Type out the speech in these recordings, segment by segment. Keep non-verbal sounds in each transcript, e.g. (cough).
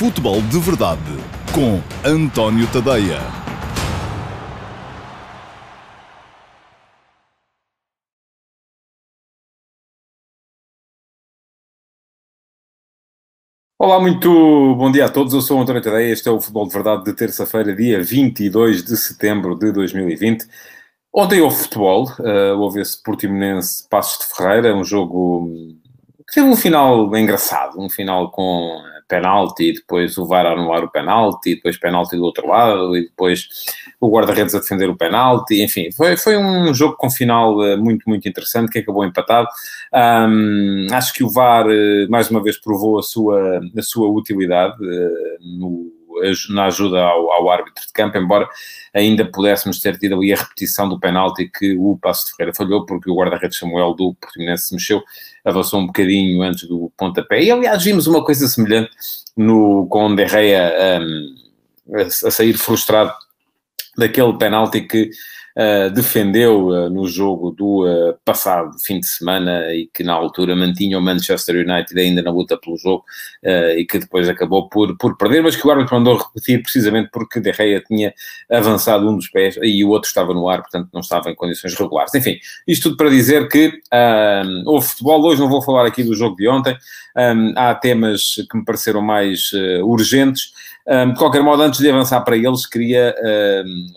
Futebol de Verdade com António Tadeia. Olá, muito bom dia a todos. Eu sou o António Tadeia. Este é o Futebol de Verdade de terça-feira, dia 22 de setembro de 2020. Ontem houve futebol, uh, houve esse Portimonense Passos de Ferreira, um jogo teve um final engraçado, um final com penalti, depois o VAR anular o penalti, depois penalti do outro lado, e depois o guarda-redes a defender o penalti, enfim, foi, foi um jogo com final eh, muito, muito interessante, que acabou empatado. Um, acho que o VAR, eh, mais uma vez, provou a sua, a sua utilidade uh, no na ajuda ao, ao, árbitro de campo, embora ainda pudéssemos ter tido ali a repetição do penalti que o Passo de Ferreira falhou, porque o guarda-redes Samuel do Portimonense se mexeu, avançou um bocadinho antes do pontapé. E aliás, vimos uma coisa semelhante no, com o Derreia um, a, a sair frustrado daquele penalti que uh, defendeu uh, no jogo do uh, passado fim de semana e que na altura mantinha o Manchester United ainda na luta pelo jogo e que depois acabou por, por perder, mas que o árbitro mandou repetir precisamente porque De Gea tinha avançado um dos pés e o outro estava no ar, portanto não estava em condições regulares. Enfim, isto tudo para dizer que houve futebol, hoje não vou falar aqui do jogo de ontem, um, há temas que me pareceram mais urgentes, de qualquer modo, antes de avançar para eles, queria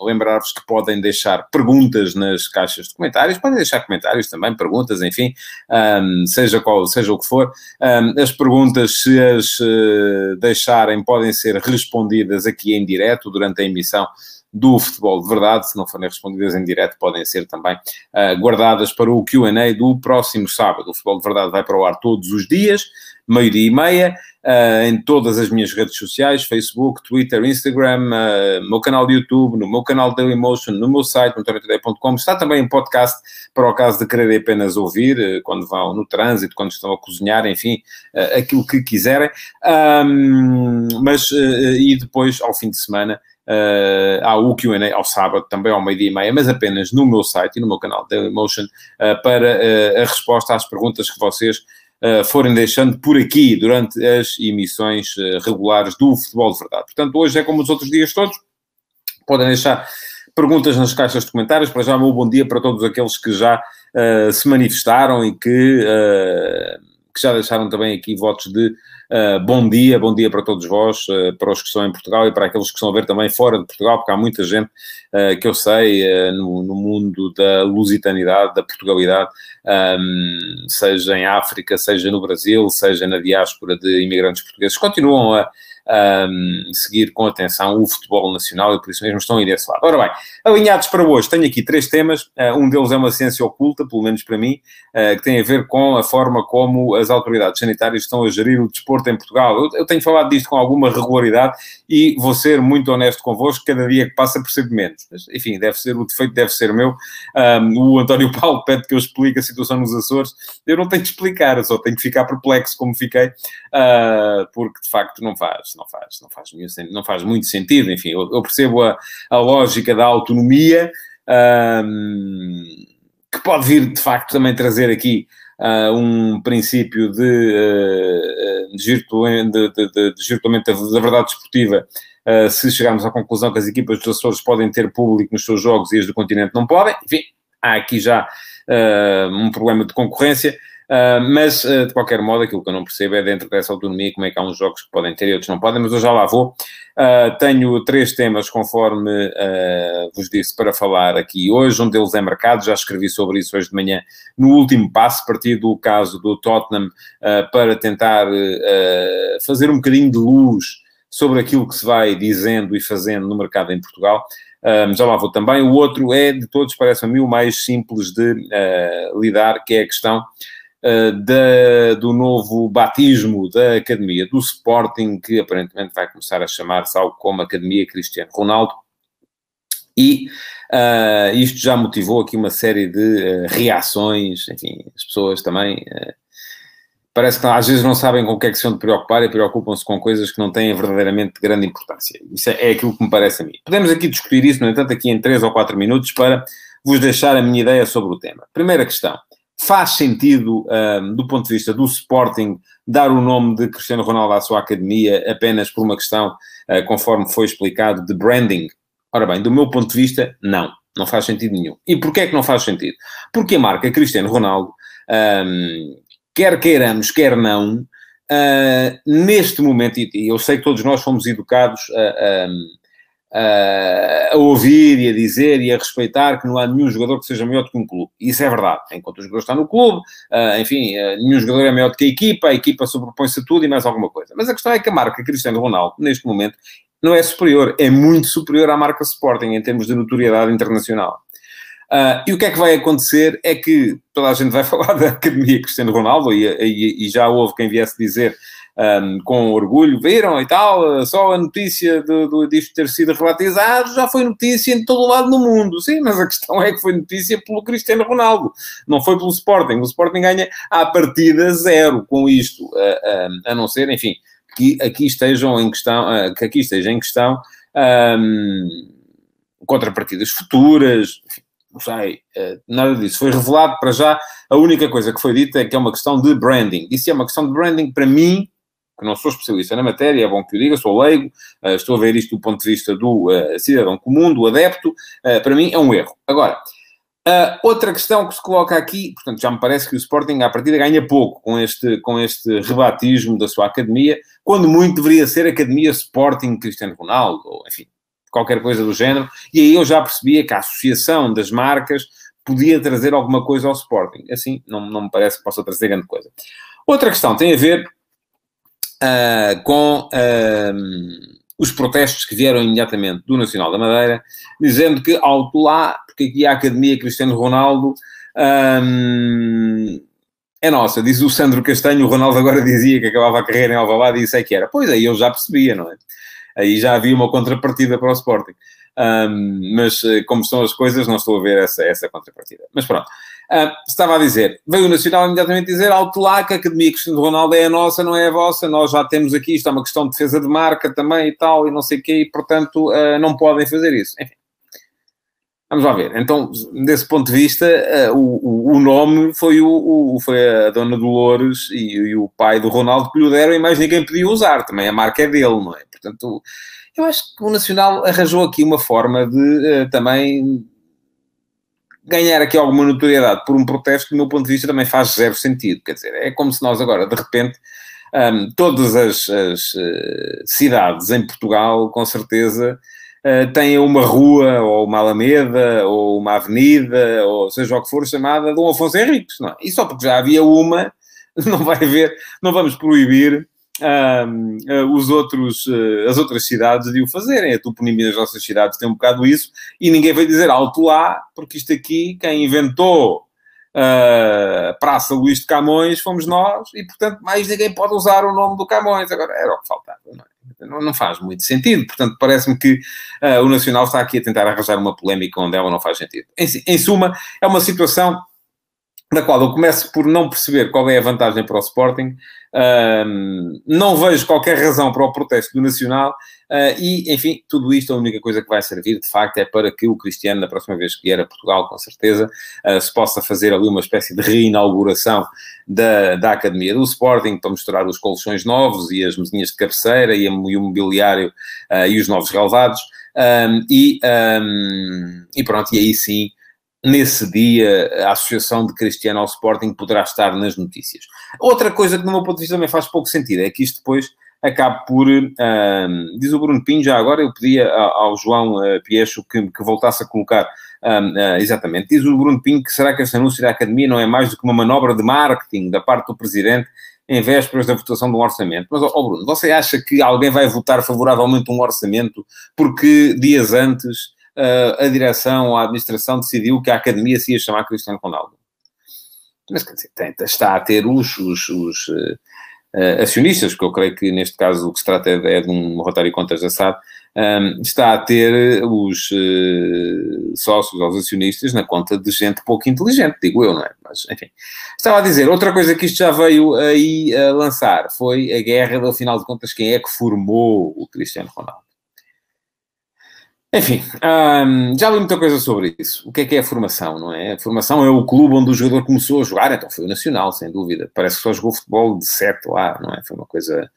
lembrar-vos que podem deixar perguntas nas caixas de comentários, podem deixar comentários também, perguntas, enfim, seja, qual, seja o que for. as perguntas, se as uh, deixarem, podem ser respondidas aqui em direto durante a emissão do futebol de verdade, se não forem respondidas em direto, podem ser também uh, guardadas para o QA do próximo sábado. O futebol de verdade vai para o ar todos os dias, meio-dia e meia uh, em todas as minhas redes sociais, Facebook, Twitter, Instagram, uh, no meu canal de YouTube, no meu canal Dailymotion, no meu site, notoriotoday.com. Está também em podcast, para o caso de quererem apenas ouvir, uh, quando vão no trânsito, quando estão a cozinhar, enfim, aquilo que quiserem. Um, mas, e depois, ao fim de semana, Uh, há o Q&A ao sábado, também ao meio-dia e meia, mas apenas no meu site e no meu canal Dailymotion, uh, para uh, a resposta às perguntas que vocês forem deixando por aqui durante as emissões regulares do Futebol de Verdade. Portanto, hoje é como os outros dias todos, podem deixar perguntas nas caixas de comentários. Para já, meu bom dia para todos aqueles que já se manifestaram e que, que já deixaram também aqui votos de Uh, bom dia, bom dia para todos vós, uh, para os que estão em Portugal e para aqueles que estão a ver também fora de Portugal, porque há muita gente uh, que eu sei no, no, mundo da lusitanidade, da Portugalidade, um, seja em África, seja no Brasil, seja na diáspora de imigrantes portugueses, continuam a um, seguir com atenção o futebol nacional e por isso mesmo estão aí desse lado. Ora bem, alinhados para hoje, tenho aqui três temas. Uh, um deles é uma ciência oculta, pelo menos para mim, uh, que tem a ver com a forma como as autoridades sanitárias estão a gerir o desporto em Portugal. Eu, eu tenho falado disto com alguma regularidade e vou ser muito honesto convosco, cada dia que passa percebo menos. Mas, enfim, deve ser, o defeito deve ser meu. Um, o António (laughs) Paulo pede que eu explique a situação nos Açores. Eu não tenho de explicar, eu só tenho que ficar perplexo como fiquei, uh, porque de facto não faz não faz, não faz, não faz muito sentido. Enfim, eu, eu percebo a, a, lógica da autonomia, um, que pode vir, de facto, também trazer aqui uh, um princípio de, uh, de, de, de da verdade desportiva, uh, se chegarmos à conclusão que as equipas dos Açores podem ter público nos seus jogos e as do continente não podem. Enfim, há aqui já um problema de concorrência. Uh, mas, uh, de qualquer modo, aquilo que eu não percebo é dentro dessa autonomia como é que há uns jogos que podem ter e outros não podem, mas eu já lá vou. Uh, tenho três temas, conforme vos disse, para falar aqui hoje. Um deles é mercado, já escrevi sobre isso hoje de manhã, no último passo, partir do caso do Tottenham, para tentar fazer um bocadinho de luz sobre aquilo que se vai dizendo e fazendo no mercado em Portugal. Um, já lá vou também. O outro é, de todos, parece-me o mais simples de lidar, que é a questão da, do novo batismo da Academia do Sporting, que aparentemente vai começar a chamar-se algo como Academia Cristiano Ronaldo. E uh, isto já motivou aqui uma série de uh, reações, enfim, as pessoas também parece que às vezes não sabem com o que é que se vão preocupar e preocupam-se com coisas que não têm verdadeiramente grande importância. Isso é, é, aquilo que me parece a mim. Podemos aqui discutir isso, no entanto, aqui em 3 ou 4 minutos para vos deixar a minha ideia sobre o tema. Primeira questão. Faz sentido, um, do ponto de vista do Sporting, dar o nome de Cristiano Ronaldo à sua academia apenas por uma questão, uh, conforme foi explicado, de branding? Ora bem, do meu ponto de vista, não. Não faz sentido nenhum. E porquê é que não faz sentido? Porque a marca Cristiano Ronaldo, um, quer queiramos, quer não, uh, neste momento, e eu sei que todos nós fomos educados a, a, a, ouvir e a dizer e a respeitar que não há nenhum jogador que seja maior do que um clube. Isso é verdade. Enquanto o jogador está no clube, uh, enfim, uh, nenhum jogador é maior do que a equipa, a equipa sobrepõe-se a tudo e mais alguma coisa. Mas a questão é que a marca Cristiano Ronaldo, neste momento, não é superior, é muito superior à marca Sporting em termos de notoriedade internacional. Uh, e o que é que vai acontecer é que toda a gente vai (laughs) falar da Academia Cristiano Ronaldo e, e, e já houve quem viesse dizer um, com orgulho, viram e tal, só a notícia de, de, disto ter sido relatizado já foi notícia em todo o lado do mundo. Sim, mas a questão é que foi notícia pelo Cristiano Ronaldo, não foi pelo Sporting. O Sporting ganha à partida zero com isto, uh, a não ser, enfim, que aqui estejam em questão, que aqui esteja em questão um, contrapartidas futuras, não sei, uh, nada disso. Foi revelado para já, a única coisa que foi dita é que é uma questão de branding. E se é uma questão de branding, para mim, que não sou especialista na matéria, é bom que o diga, sou leigo, uh, estou a ver isto do ponto de vista do uh, cidadão comum, do adepto, para mim é um erro. Agora, Uh, outra questão que se coloca aqui, portanto, já me parece que o Sporting à partida ganha pouco com este, com este rebatismo da sua academia, quando muito deveria ser Academia Sporting Cristiano Ronaldo, ou enfim, qualquer coisa do género, e aí eu já percebia que a associação das marcas podia trazer alguma coisa ao Sporting. Assim, não, não me parece que possa trazer grande coisa. Outra questão tem a ver uh, com. Uh, os protestos que vieram imediatamente do Nacional da Madeira, dizendo que alto lá, porque aqui a Academia Cristiano Ronaldo hum, é nossa. Diz o Sandro Castanho, o Ronaldo agora dizia que acabava a carreira em Alvalade e isso é que era. Pois aí eu já percebia, não é? Aí já havia uma contrapartida para o Sporting. Um, mas eh, como estão as coisas, não estou a ver essa, essa contrapartida. Mas pronto. Uh, estava a dizer, veio o Nacional imediatamente dizer, alto lá que a Academia Cristiano Ronaldo é a nossa, não é a vossa, nós já temos aqui, isto é uma questão de defesa de marca também e tal, e não sei o quê, e portanto uh, não podem fazer isso. Enfim. Vamos lá ver. Então, desse ponto de vista, uh, o, o, nome foi, o, o, foi a Dona Dolores e, e, o pai do Ronaldo que lhe deram e mais ninguém podia usar. Também a marca é dele, não é? Portanto, eu acho que o Nacional arranjou aqui uma forma de também ganhar aqui alguma notoriedade por um protesto do meu ponto de vista, também faz zero sentido. Quer dizer, é como se nós agora, de repente, um, todas as, as uh, cidades em Portugal, com certeza, uh, têm uma rua, ou uma alameda, ou uma avenida, ou seja o que for, chamada Dom Afonso Henriques, não é? E só porque já havia uma, (laughs) não vai haver, não vamos proibir uh, os outros, uh, as outras cidades de o fazerem. A toponimia das nossas cidades tem um bocado isso, e ninguém vai dizer alto lá, porque isto aqui, quem inventou uh, Praça Luís de Camões fomos nós, e portanto mais ninguém pode usar o nome do Camões. Agora, era o que faltava, não, é? não, não faz muito sentido. Portanto, parece-me que o Nacional está aqui a tentar arranjar uma polémica onde ela não faz sentido. Em, em suma, é uma situação da qual eu começo por não perceber qual é a vantagem para o Sporting, um, não vejo qualquer razão para o protesto do Nacional. Uh, e, enfim, tudo isto a única coisa que vai servir, de facto, é para que o Cristiano, na próxima vez que vier a Portugal, com certeza, uh, se possa fazer ali uma espécie de reinauguração da, da Academia do Sporting para mostrar os colchões novos e as mesinhas de cabeceira e, a, e o mobiliário uh, e os novos relevados um, e, um, e pronto, e aí sim nesse dia a associação de Cristiano ao Sporting poderá estar nas notícias. Outra coisa que, no meu ponto de vista, também faz pouco sentido é que isto depois acabe por. Um, diz o Bruno Pinho, já agora eu pedia ao João uh, Piecho que, que, voltasse a colocar. Um, uh, ah, exatamente. Diz o Bruno Pinho que será que este anúncio da Academia não é mais do que uma manobra de marketing da parte do Presidente em vésperas da votação de um orçamento. Mas, oh Bruno, você acha que alguém vai votar favoravelmente um orçamento porque dias antes a direção a administração decidiu que a academia se ia chamar Cristiano Ronaldo. Mas, quer dizer, tenta, está a ter os, os, os uh, acionistas, porque eu creio que neste caso o que se trata é, é de um de contas da SAD, um, está a ter os uh, sócios, os acionistas, na conta de gente pouco inteligente, digo eu, não é? Mas, enfim. Estava a dizer, outra coisa que isto já veio aí a lançar foi a guerra, afinal de contas, quem é que formou o Cristiano Ronaldo? Enfim, hum, já li muita coisa sobre isso. O que é que é a formação, não é? A formação é o clube onde o jogador começou a jogar, então foi o Nacional, sem dúvida. Parece que só jogou futebol de 7 lá, não é? Foi uma coisa.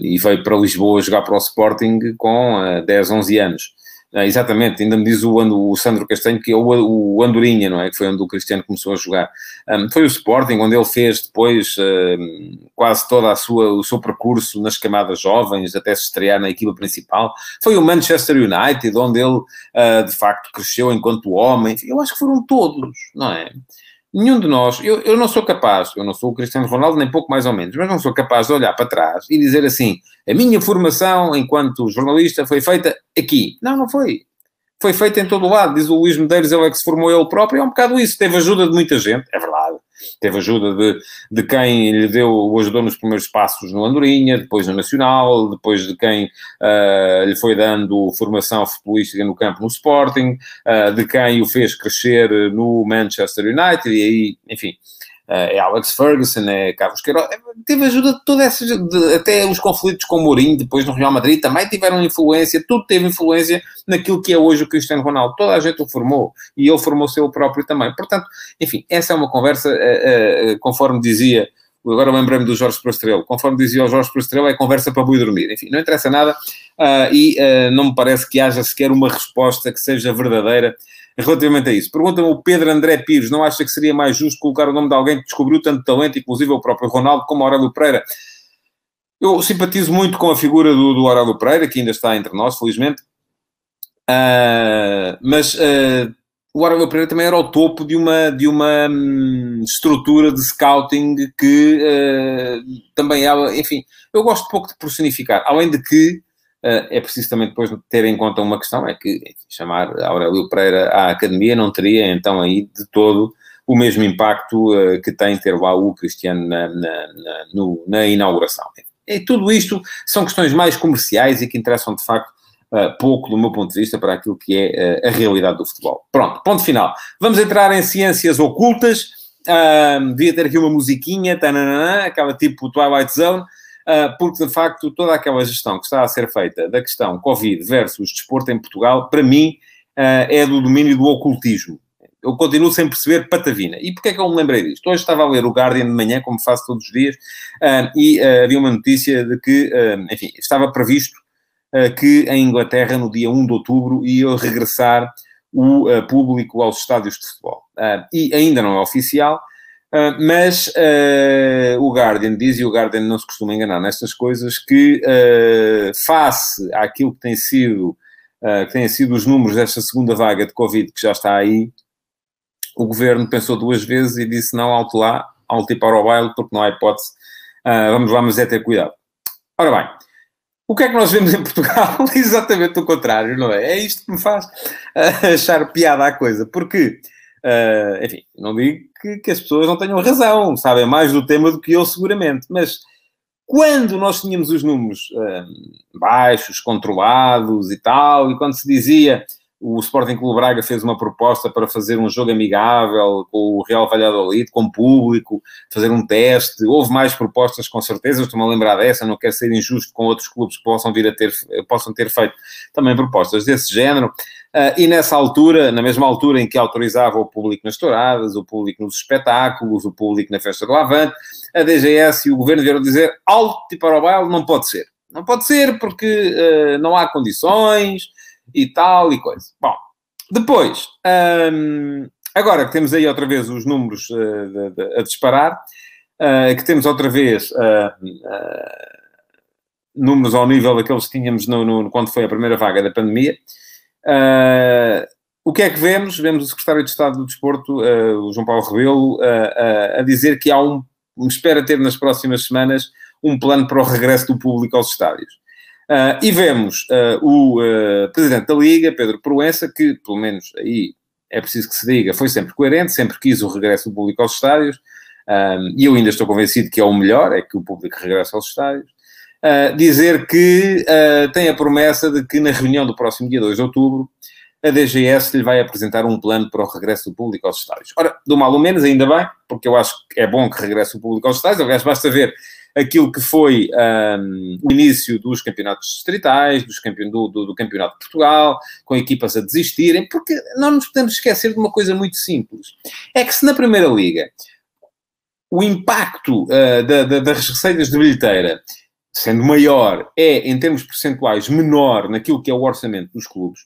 E veio para Lisboa jogar para o Sporting com uh, 10, 11 anos. Ah, exatamente, ainda me diz o, o Sandro Castanho que é o, o Andorinha, não é? Que foi onde o Cristiano começou a jogar. Um, foi o Sporting, onde ele fez depois um, quase todo a sua, o seu percurso nas camadas jovens, até se estrear na equipa principal. Foi o Manchester United, onde ele uh, de facto cresceu enquanto homem. Eu acho que foram todos, não é? Nenhum de nós, eu, eu não sou capaz, eu não sou o Cristiano Ronaldo, nem pouco mais ou menos, mas não sou capaz de olhar para trás e dizer assim: a minha formação enquanto jornalista foi feita aqui. Não, não foi. Foi feita em todo o lado. Diz o Luís Medeiros, ele é que se formou ele próprio. É um bocado isso. Teve ajuda de muita gente, é verdade. Teve ajuda de, de quem lhe deu, o ajudou nos primeiros passos no Andorinha, depois no Nacional, depois de quem uh, lhe foi dando formação futebolística no campo no Sporting, uh, de quem o fez crescer no Manchester United, e aí, enfim, é Alex Ferguson, é Carlos Queiroz, é, teve ajuda de todas essas, de, até os conflitos com o Mourinho, depois no Real Madrid, também tiveram influência, tudo teve influência naquilo que é hoje o Cristiano Ronaldo. Toda a gente o formou e ele formou-se ele próprio também. Portanto, enfim, essa é uma conversa, uh, uh, conforme dizia, agora lembrei-me do Jorge Prostrelo, conforme dizia o Jorge Prostrelo, é conversa para boi dormir. Enfim, não interessa nada uh, e não me parece que haja sequer uma resposta que seja verdadeira relativamente a isso. Pergunta-me o Pedro André Pires, não acha que seria mais justo colocar o nome de alguém que descobriu tanto talento, inclusive o próprio Ronaldo, como Aurélio Pereira? Eu simpatizo muito com a figura do, do Aurélio Pereira, que ainda está entre nós, felizmente, uh, mas uh, o Aurélio Pereira também era o topo de uma, de uma hum, estrutura de scouting que uh, também ela, enfim, eu gosto pouco de personificar, além de que é preciso também depois ter em conta uma questão, é que chamar Aurélio Pereira à academia não teria então aí de todo o mesmo impacto uh, que tem ter lá o Cristiano na, na, na, no, na inauguração. E tudo isto são questões mais comerciais e que interessam de facto uh, pouco do meu ponto de vista para aquilo que é a realidade do futebol. Pronto, ponto final. Vamos entrar em ciências ocultas. devia ter aqui uma musiquinha, tananã, aquela tipo Twilight Zone. Ah, porque de facto toda aquela gestão que está a ser feita da questão Covid versus desporto em Portugal, para mim, ah, é do domínio do ocultismo. Eu continuo sem perceber patavina. E porquê é que eu me lembrei disto? Hoje estava a ler o Guardian de manhã, como faço todos os dias, ah, e havia uma notícia de que, enfim, estava previsto que em Inglaterra, no dia 1 de outubro, ia regressar o público aos estádios de futebol. e ainda não é oficial, Uh, mas uh, o Guardian diz, e o Guardian não se costuma enganar nestas coisas, que uh, face àquilo que tem sido, que têm sido os números desta segunda vaga de Covid que já está aí, o governo pensou duas vezes e disse não, alto lá, alto e para o baile, porque não há hipótese, vamos lá, mas é ter cuidado. Ora bem, o que é que nós vemos em Portugal? (laughs) Exatamente o contrário, não é? É isto que me faz achar piada à coisa, porque enfim, não digo que, que, as pessoas não tenham razão, sabem mais do tema do que eu, seguramente, mas quando nós tínhamos os números uh, baixos, controlados e tal, e quando se dizia o Sporting Clube Braga fez uma proposta para fazer um jogo amigável com o Real Valladolid, com público, fazer um teste. Houve mais propostas, com certeza. Estou-me a lembrar dessa. Não quero ser injusto com outros clubes que possam vir a ter, possam ter feito também propostas desse género. Uh, e nessa altura, na mesma altura em que autorizava o público nas touradas, o público nos espetáculos, o público na festa do Avante, a DGS e o governo vieram dizer alto e para o baile não pode ser. Não pode ser porque uh, não há condições, e tal e coisa. Bom, depois, hum, agora que temos aí outra vez os números uh, de, de, a disparar, que temos outra vez números ao nível daqueles que tínhamos no, no, quando foi a primeira vaga da pandemia, o que é que vemos? Vemos o secretário de Estado do Desporto, o João Paulo Rebelo, a dizer que há um, espera ter nas próximas semanas um plano para o regresso do público aos estádios. Uh, e vemos uh, o uh, presidente da Liga, Pedro Proença, que, pelo menos aí é preciso que se diga, foi sempre coerente, sempre quis o regresso do público aos estádios, e eu ainda estou convencido que é o melhor, é que o público regresse aos estádios. Dizer que tem a promessa de que na reunião do próximo dia 2 de outubro a DGS lhe vai apresentar um plano para o regresso do público aos estádios. Ora, do mal ou menos, ainda bem, porque eu acho que é bom que regresse o público aos estádios. Aliás, basta ver aquilo que foi um, o início dos campeonatos distritais, dos campeon do, do, do, Campeonato de Portugal, com equipas a desistirem, porque não nos podemos esquecer de uma coisa muito simples. É que se na Primeira Liga o impacto uh, da, da, das receitas de bilheteira, sendo maior, é, em termos percentuais, menor naquilo que é o orçamento dos clubes,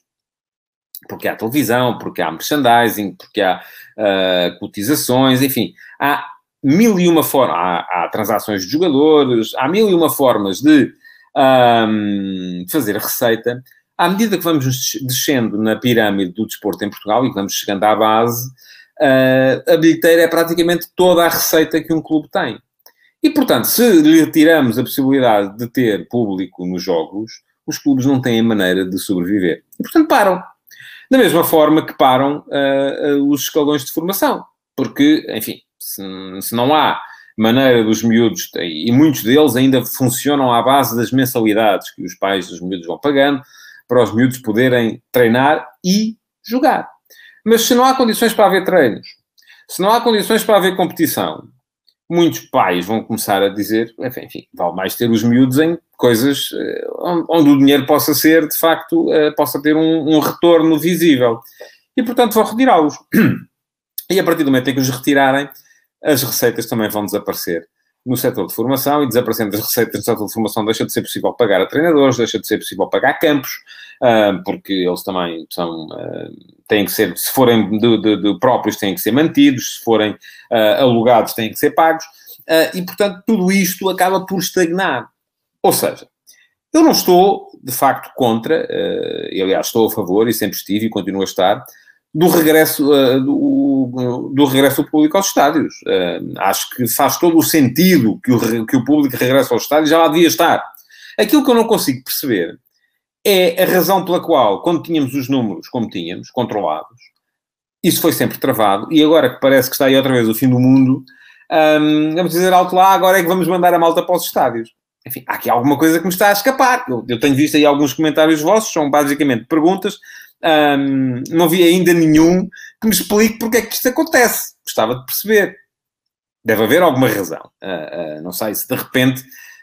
porque há televisão, porque há merchandising, porque há uh, cotizações, enfim, há mil e uma formas, há, há, transações de jogadores, há mil e uma formas de um, fazer receita. À medida que vamos descendo na pirâmide do desporto em Portugal e que vamos chegando à base, uh, a bilheteira é praticamente toda a receita que um clube tem. E, portanto, se lhe tiramos a possibilidade de ter público nos jogos, os clubes não têm maneira de sobreviver. E, portanto, param. Da mesma forma que param uh, uh, os escalões de formação. Porque, enfim, se, se, não há maneira dos miúdos, e muitos deles ainda funcionam à base das mensalidades que os pais dos miúdos vão pagando, para os miúdos poderem treinar e jogar. Mas se não há condições para haver treinos, se não há condições para haver competição, muitos pais vão começar a dizer, enfim, vale mais ter os miúdos em coisas eh, onde o dinheiro possa ser, de facto, eh, possa ter um, um retorno visível. E, portanto, vão retirá-los. (clears throat) E a partir do momento em que os retirarem, as receitas também vão desaparecer no setor de formação e desaparecendo as receitas no setor de formação deixa de ser possível pagar a treinadores, deixa de ser possível pagar campos, uh, porque eles também são, uh, têm que ser, se forem de, de, de, próprios, têm que ser mantidos, se forem uh, alugados, têm que ser pagos, e portanto tudo isto acaba por estagnar. Ou seja, eu não estou, de facto, contra, uh, aliás, estou a favor e sempre estive e continuo a estar, do regresso, uh, do, do, regresso do público aos estádios. Uh, acho que faz todo o sentido que o, que o público regresse aos estádios, já lá devia estar. Aquilo que eu não consigo perceber é a razão pela qual, quando tínhamos os números como tínhamos, controlados, isso foi sempre travado, e agora que parece que está aí outra vez o fim do mundo, um, vamos dizer alto lá, agora é que vamos mandar a malta para os estádios. Enfim, há aqui alguma coisa que me está a escapar. Eu, eu tenho visto aí alguns comentários vossos, são basicamente perguntas um, não vi ainda nenhum que me explique porque é que isto acontece. Gostava de perceber. Deve haver alguma razão. Uh, uh, não sei se de repente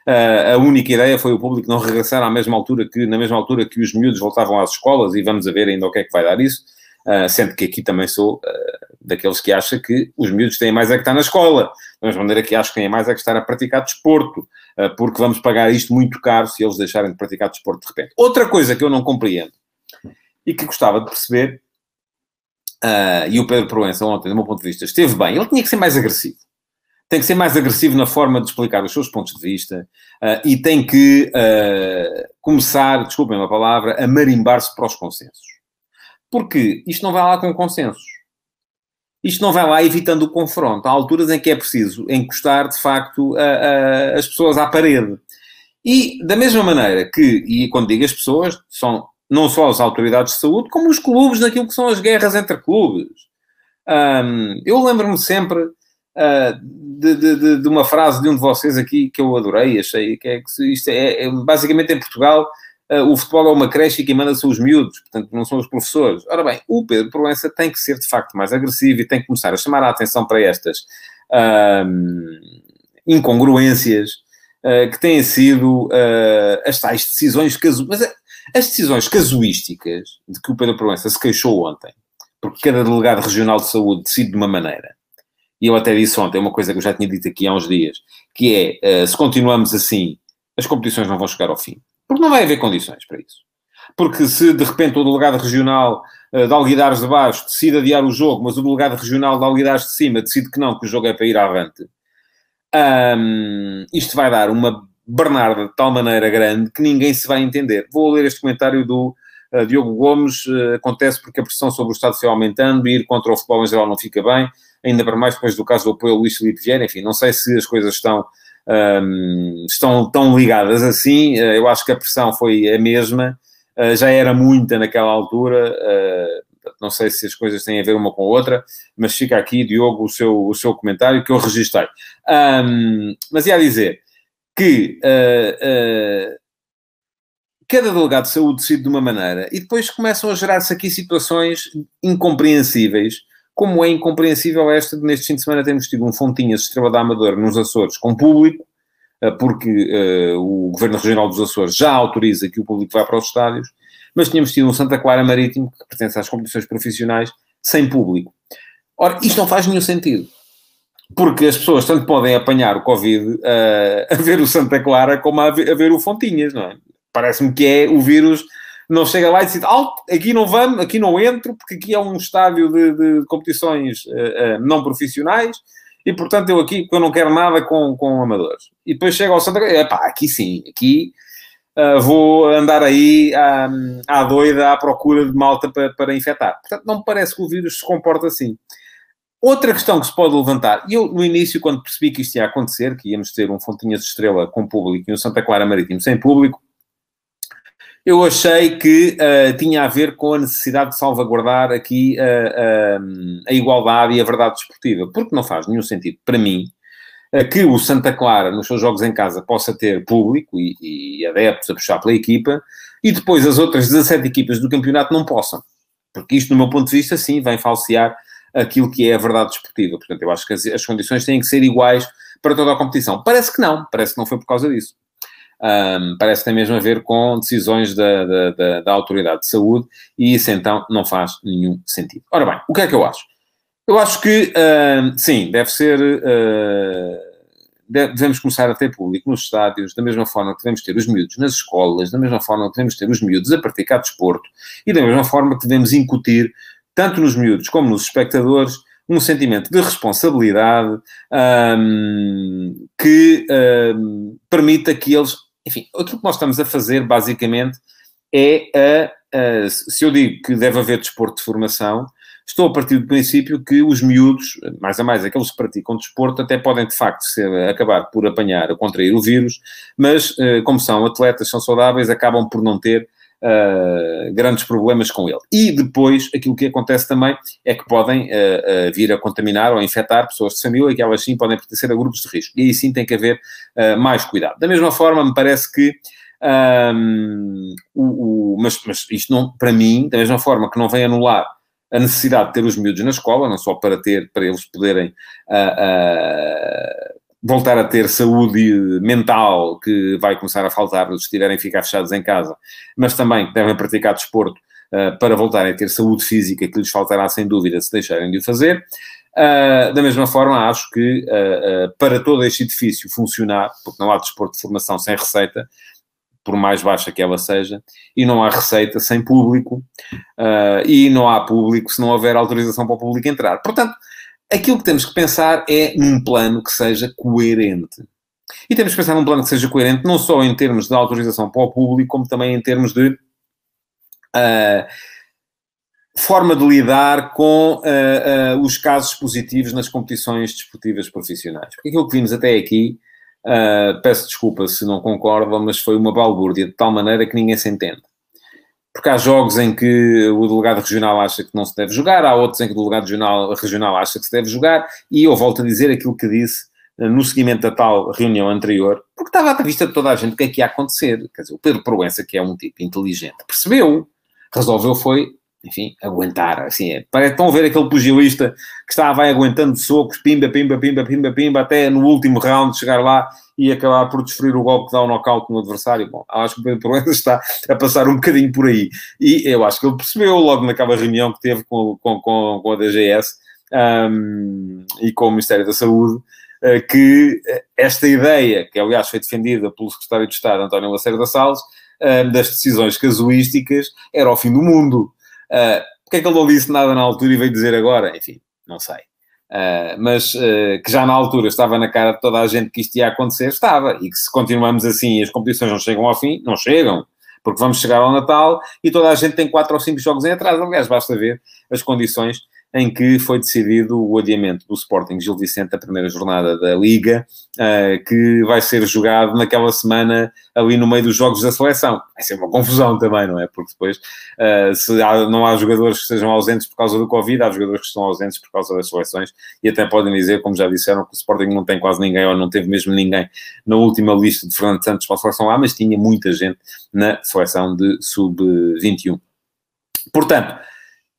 uh, a única ideia foi o público não regressar à mesma altura que, na mesma altura que os miúdos voltavam às escolas e vamos a ver ainda o que é que vai dar isso. sendo que aqui também sou daqueles que acham que os miúdos têm mais é que estar na escola. Da mesma maneira que acho que têm mais é que estar a praticar desporto, porque vamos pagar isto muito caro se eles deixarem de praticar desporto de repente. Outra coisa que eu não compreendo e que gostava de perceber. Uh, e o Pedro Proença, ontem, do meu ponto de vista, esteve bem. Ele tinha que ser mais agressivo. Tem que ser mais agressivo na forma de explicar os seus pontos de vista uh, e tem que uh, começar, desculpem a palavra, a marimbar-se para os consensos. Porque isto não vai lá com consensos. Isto não vai lá evitando o confronto. Há alturas em que é preciso encostar, de facto, as pessoas à parede. E da mesma maneira que, e quando digo as pessoas, são não só as autoridades de saúde, como os clubes naquilo que são as guerras entre clubes. Um, eu lembro-me sempre uh, de, de, de, uma frase de um de vocês aqui que eu adorei, achei que é que isto é, é basicamente em Portugal uh, o futebol é uma creche e quem manda são os miúdos, portanto não são os professores. Ora bem, o Pedro Proença tem que ser de facto mais agressivo e tem que começar a chamar a atenção para estas incongruências uh, que têm sido as tais decisões casuais. As decisões casuísticas de que o Pedro Proença se queixou ontem, porque cada delegado regional de saúde decide de uma maneira, e eu até disse ontem uma coisa que eu já tinha dito aqui há uns dias, que é, uh, se continuamos assim, as competições não vão chegar ao fim. Porque não vai haver condições para isso. Porque se de repente o delegado regional uh, de Alguidares de Baixo decide adiar o jogo, mas o delegado regional de Alguidares de Cima decide que não, que o jogo é para ir avante, um, isto vai dar uma Bernarda de tal maneira grande que ninguém se vai entender. Vou ler este comentário do uh, Diogo Gomes. Uh, acontece porque a pressão sobre o Estado foi aumentando e ir contra o futebol em geral não fica bem, ainda para mais depois do caso do apoio ao Luís Filipe Vieira. Enfim, não sei se as coisas estão, um, ehm, estão tão ligadas assim. Uh, eu acho que a pressão foi a mesma. já era muita naquela altura. não sei se as coisas têm a ver uma com a outra, mas fica aqui, Diogo, o seu, o seu comentário que eu registrei. Um, ehm, mas ia dizer, que uh, uh, cada delegado de saúde decide de uma maneira e depois começam a gerar-se aqui situações incompreensíveis, como é incompreensível esta de neste fim de semana termos tido um Fontinhas Estrela da Amadora nos Açores com público, porque o Governo Regional dos Açores já autoriza que o público vá para os estádios, mas tínhamos tido um Santa Clara Marítimo, que pertence às competições profissionais, sem público. Ora, isto não faz nenhum sentido. Porque as pessoas tanto podem apanhar o Covid uh, a ver o Santa Clara como a ver, a ver o Fontinhas, não é? Parece-me que é o vírus não chega lá e diz, alto, aqui não vamos, aqui não entro, porque aqui é um estádio de, de competições uh, uh, não profissionais, e portanto eu aqui, eu não quero nada com, com amadores. E depois chega ao Santa Clara, pá, aqui sim, aqui uh, vou andar aí à, à doida à procura de malta para, para infectar. Portanto, não me parece que o vírus se comporta assim. Outra questão que se pode levantar, e eu no início, quando percebi que isto ia acontecer, que íamos ter um Fontinhas de Estrela com público e um Santa Clara Marítimo sem público, eu achei que uh, tinha a ver com a necessidade de salvaguardar aqui uh, uh, a igualdade e a verdade desportiva, porque não faz nenhum sentido para mim que o Santa Clara, nos seus jogos em casa, possa ter público e, e adeptos a puxar pela equipa, e depois as outras 17 equipas do campeonato não possam. Porque isto, do meu ponto de vista, sim, vem falsear aquilo que é a verdade desportiva. Portanto, eu acho que as, as condições têm que ser iguais para toda a competição. Parece que não, parece que não foi por causa disso. Um, parece que tem mesmo a ver com decisões da, da, da, da, Autoridade de Saúde e isso então não faz nenhum sentido. Ora bem, o que é que eu acho? Eu acho que, sim, deve ser. Uh, devemos começar a ter público nos estádios, da mesma forma que devemos ter os miúdos nas escolas, da mesma forma que devemos ter os miúdos a praticar desporto e da mesma forma que devemos incutir, tanto nos miúdos como nos espectadores, um sentimento de responsabilidade um, que um, permita que eles. Enfim, aquilo que nós estamos a fazer, basicamente, é a, a, Se eu digo que deve haver desporto de formação, estou a partir do princípio que os miúdos, mais a mais aqueles que praticam desporto, até podem de facto ser, acabar por apanhar ou contrair o vírus, mas eh, como são atletas, são saudáveis, acabam por não ter Uh, grandes problemas com ele. E depois, aquilo que acontece também é que podem uh, uh, vir a contaminar ou a infectar pessoas de família que elas sim podem pertencer a grupos de risco. E aí sim tem que haver mais cuidado. Da mesma forma, me parece que. Um, o, o, mas, mas isto não, para mim, da mesma forma que não vem anular a necessidade de ter os miúdos na escola, não só para ter, para eles poderem uh, voltar a ter saúde mental, que vai começar a faltar se estiverem a ficar fechados em casa, mas também devem praticar desporto uh, para voltarem a ter saúde física, que lhes faltará sem dúvida se deixarem de o fazer. da mesma forma, acho que para todo este edifício funcionar, porque não há desporto de formação sem receita, por mais baixa que ela seja, e não há receita sem público, uh, e não há público se não houver autorização para o público entrar. Portanto, aquilo que temos que pensar é num plano que seja coerente. E temos que pensar num plano que seja coerente não só em termos de autorização para o público, como também em termos de uh, forma de lidar com uh, os casos positivos nas competições desportivas profissionais. Porque aquilo que vimos até aqui Uh, peço desculpa se não concordam, mas foi uma balbúrdia de tal maneira que ninguém se entende. Porque há jogos em que o delegado regional acha que não se deve jogar, há outros em que o delegado regional, regional acha que se deve jogar, e eu volto a dizer aquilo que disse uh, no seguimento da tal reunião anterior, porque estava à vista de toda a gente o que é que ia acontecer. Quer dizer, o Pedro Proença, que é um tipo inteligente, percebeu, resolveu foi enfim, aguentar, assim, é. Parece, estão a ver aquele pugilista que está, vai aguentando socos, pimba, pimba, pimba, pimba, pimba, até no último round chegar lá e acabar por desferir o golpe que dá o um knockout no adversário. Bom, acho que o Pedro Proença está a passar um bocadinho por aí. E eu acho que ele percebeu logo naquela reunião que teve com, com, com, com a DGS um, e com o Ministério da Saúde, uh, que esta ideia, que aliás foi defendida pelo Secretário de Estado, António Lacerda Salles, uh, das decisões casuísticas, era o fim do mundo Uh, Porquê é que ele não disse nada na altura e veio dizer agora? Enfim, não sei. Uh, mas uh, que já na altura estava na cara de toda a gente que isto ia acontecer, estava. E que se continuamos assim e as competições não chegam ao fim, não chegam. Porque vamos chegar ao Natal e toda a gente tem quatro ou cinco jogos em atraso. Aliás, basta ver as condições em que foi decidido o adiamento do Sporting Gil Vicente da primeira jornada da Liga, uh, que vai ser jogado naquela semana ali no meio dos jogos da seleção. Vai ser uma confusão também, não é? Porque depois, uh, se há, não há jogadores que estejam ausentes por causa do Covid, há jogadores que estão ausentes por causa das seleções e até podem dizer, como já disseram, que o Sporting não tem quase ninguém ou não teve mesmo ninguém na última lista de Fernando Santos para a seleção lá, mas tinha muita gente na seleção de sub-21. Portanto,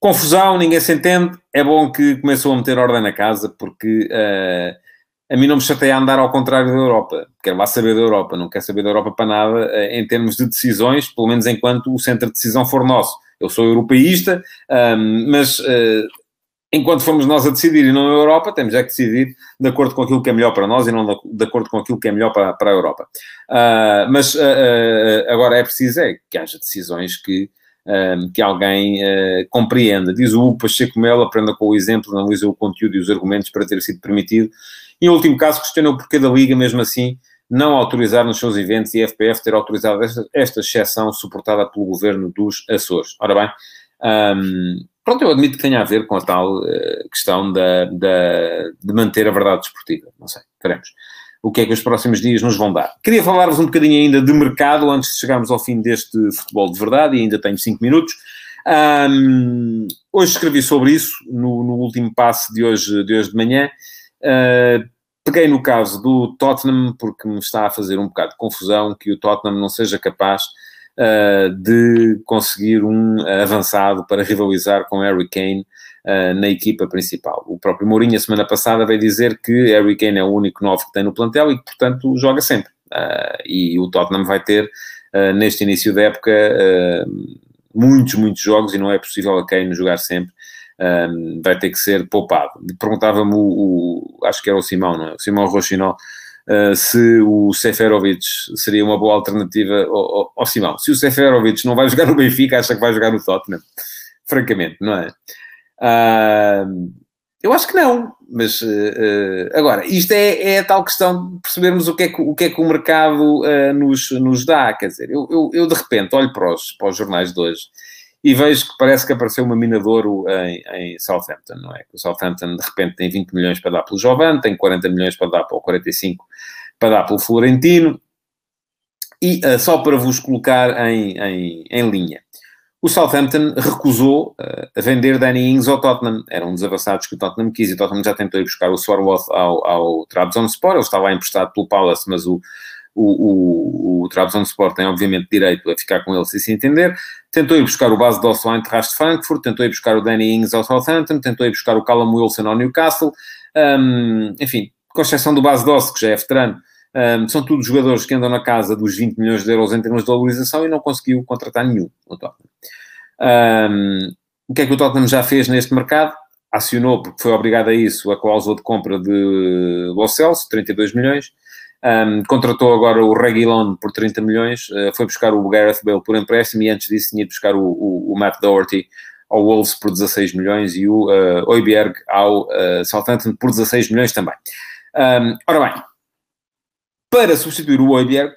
confusão, ninguém se entende. É bom que começou a meter ordem na casa, porque uh, a mim não me chateia andar ao contrário da Europa. Quero lá saber da Europa, não quero saber da Europa para nada uh, em termos de decisões, pelo menos enquanto o centro de decisão for nosso. Eu sou europeísta, mas uh, enquanto formos nós a decidir e não a Europa, temos é que decidir de acordo com aquilo que é melhor para nós e não de acordo com aquilo que é melhor para, para a Europa. Uh, mas agora é preciso é que haja decisões que, que alguém compreenda. Diz o Hugo Pacheco Melo, aprenda com o exemplo, analisa o conteúdo e os argumentos para ter sido permitido. Em último caso, questiona o porquê da Liga, mesmo assim, não autorizar nos seus eventos e a FPF ter autorizado esta, esta exceção suportada pelo governo dos Açores. Ora bem, um, pronto, eu admito que tenha a ver com a tal uh, questão da, da, de manter a verdade desportiva. Não sei, veremos o que é que os próximos dias nos vão dar. Queria falar-vos um bocadinho ainda de mercado antes de chegarmos ao fim deste futebol de verdade e ainda tenho 5 minutos. Um, hoje escrevi sobre isso no, no, último passe de hoje de, hoje de manhã. Uh, peguei no caso do Tottenham porque me está a fazer um bocado de confusão que o Tottenham não seja capaz uh, de conseguir um avançado para rivalizar com Harry Kane uh, na equipa principal. O próprio Mourinho, a semana passada, veio dizer que Harry Kane é o único novo que tem no plantel e que, portanto, joga sempre. Uh, e o Tottenham vai ter, neste início da época, muitos, muitos jogos e não é possível a Kane jogar sempre. Um, vai ter que ser poupado. Perguntava-me o, o, acho que era o Simão, não é? O Simão Rochinol, uh, se o Seferovic seria uma boa alternativa ao, ao, ao, Simão. Se o Seferovic não vai jogar no Benfica, acha que vai jogar no Tottenham. Francamente, não é? Uh, eu acho que não, mas uh, agora, isto é, é, a tal questão de percebermos o que é que o, que é que o mercado nos, nos dá. Quer dizer, eu, eu, eu, de repente olho para os, para os jornais de hoje e vejo que parece que apareceu uma mina de ouro em, em, Southampton, não é? O Southampton de repente tem 20 milhões para dar pelo Jovan, tem 40 milhões para dar para o 45 para dar pelo Florentino. E uh, só para vos colocar em, em, em linha, o Southampton recusou uh, a vender Danny Ings ao Tottenham. Eram um dos avançados que o Tottenham quis e o Tottenham já tentou ir buscar o Swarworth ao, ao Trabzonspor. Ele estava emprestado pelo Palace, mas o, o, o, o Trabzonspor tem obviamente direito a ficar com ele se se entender. Tentou ir buscar o base do Eintracht de Frankfurt, tentou ir buscar o Danny Ings ao Southampton, tentou ir buscar o Callum Wilson ao Newcastle. Um, enfim, com exceção do base Doss, que já é veterano, um, são todos jogadores que andam na casa dos 20 milhões de euros em termos de valorização e não conseguiu contratar nenhum no Tottenham. Um, o que é que o Tottenham já fez neste mercado? Acionou, porque foi obrigado a isso, a cláusula de compra de Los Celso, 32 milhões. Um, contratou agora o Reguilon por 30 milhões, uh, foi buscar o Gareth Bale por empréstimo e antes disso tinha de buscar o, o, o Matt Doherty ao Wolves por 16 milhões e o uh, Oiberg ao uh, Southampton por 16 milhões também. Um, ora bem, para substituir o Oiberg,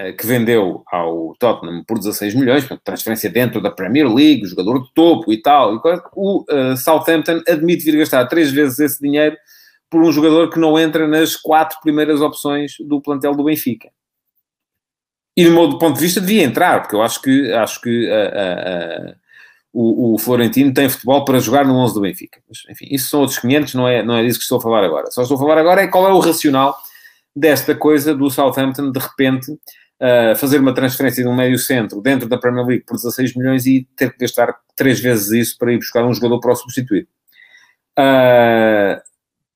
uh, que vendeu ao Tottenham por 16 milhões, transferência dentro da Premier League, jogador de topo e tal, o Southampton admite vir gastar três vezes esse dinheiro por um jogador que não entra nas quatro primeiras opções do plantel do Benfica. E, do meu ponto de vista, devia entrar, porque eu acho que, acho que uh, uh, uh, o, o, Florentino tem futebol para jogar no 11 do Benfica. Mas, enfim, isso são outros 500, não é, não é disso que estou a falar agora. Só estou a falar agora é qual é o racional desta coisa do Southampton, de repente, fazer uma transferência de um médio centro dentro da Premier League por 16 milhões e ter que gastar três vezes isso para ir buscar um jogador para o substituir. Uh,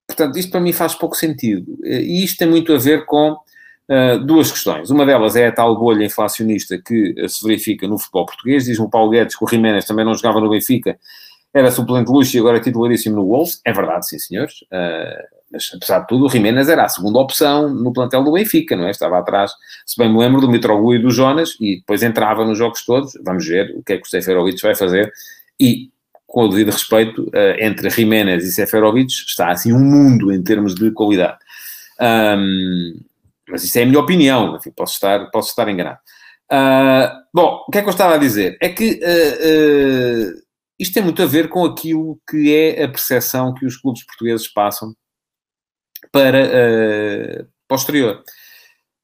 Portanto, isto para mim faz pouco sentido. E isto tem muito a ver com uh, duas questões. Uma delas é a tal bolha inflacionista que uh, se verifica no futebol português. Diz-me o Paulo Guedes que o Jiménez também não jogava no Benfica, era suplente luxo e agora é titularíssimo no Wolves. É verdade, sim, senhores. Uh, mas, apesar de tudo, o Jiménez era a segunda opção no plantel do Benfica, não é? Estava atrás, se bem me lembro, do Mitroglou e do Jonas e depois entrava nos jogos todos. Vamos ver o que é que o Seferovic vai fazer. E com o devido respeito, uh, entre Jiménez e Seferovic, está assim um mundo em termos de qualidade. Um, mas isso é a minha opinião, enfim, posso estar, posso estar enganado. Uh, bom, o que é que eu estava a dizer? É que uh, uh, isto tem muito a ver com aquilo que é a percepção que os clubes portugueses passam para posterior.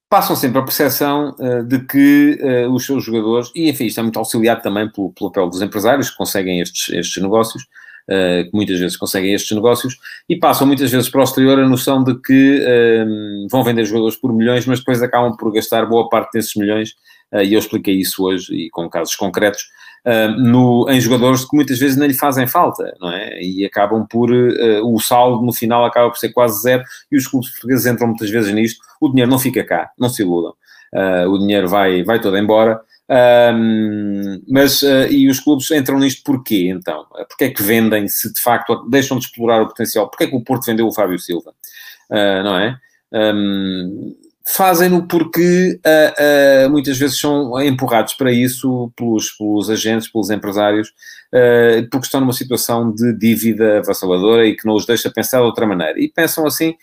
Passam sempre a percepção uh, de que uh, os seus jogadores, e enfim, isto é muito auxiliado também pelo, pelo papel dos empresários que conseguem estes, estes negócios, uh, que muitas vezes conseguem estes negócios, e passam muitas vezes para o exterior a noção de que vão vender jogadores por milhões, mas depois acabam por gastar boa parte desses milhões, e eu expliquei isso hoje, e com casos concretos, uh, no, em jogadores que muitas vezes não lhe fazem falta, não é? E acabam por, uh, o saldo no final acaba por ser quase zero e os clubes portugueses entram muitas vezes nisto. O dinheiro não fica cá, não se iludam. Uh, o dinheiro vai, vai todo embora. Um, mas, uh, e os clubes entram nisto porquê, então? Porquê é que vendem, se de facto deixam de explorar o potencial? Porquê é que o Porto vendeu o Fábio Silva? Uh, não é? Um, fazem-no porque uh, uh, muitas vezes são empurrados para isso pelos, pelos agentes, pelos empresários, uh, porque estão numa situação de dívida avassaladora e que não os deixa pensar de outra maneira. E pensam assim,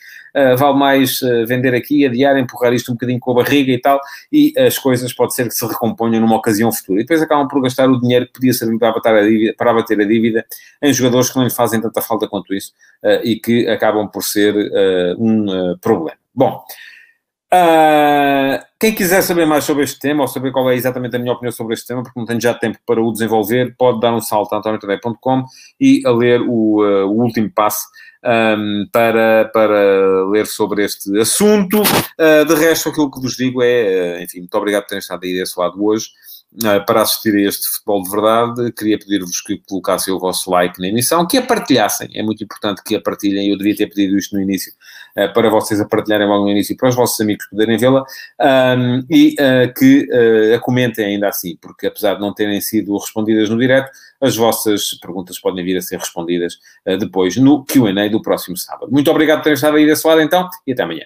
vale mais vender aqui, adiar, empurrar isto um bocadinho com a barriga e tal, e as coisas pode ser que se recomponham numa ocasião futura. E depois acabam por gastar o dinheiro que podia servir para abater a dívida, para abater a dívida em jogadores que não lhe fazem tanta falta quanto isso e que acabam por ser um problema. Bom, Uh, quem quiser saber mais sobre este tema, ou saber qual é exatamente a minha opinião sobre este tema, porque não tenho já tempo para o desenvolver, pode dar um salto a antoniotadeia.com e a ler o, uh, o último passo um, para, para ler sobre este assunto. Uh, de resto, aquilo que vos digo é, enfim, muito obrigado por terem estado aí desse lado hoje. Eh, para assistir a este futebol de verdade, queria pedir-vos que colocassem o vosso like na emissão, que a partilhassem. É muito importante que a partilhem. Eu devia ter pedido isto no início, eh, para vocês a partilharem logo no início, para os vossos amigos poderem vê-la, e uh, que uh, a comentem ainda assim, porque apesar de não terem sido respondidas no direto, as vossas perguntas podem vir a ser respondidas depois no QA do próximo sábado. Muito obrigado por terem estado aí desse lado então, e até amanhã.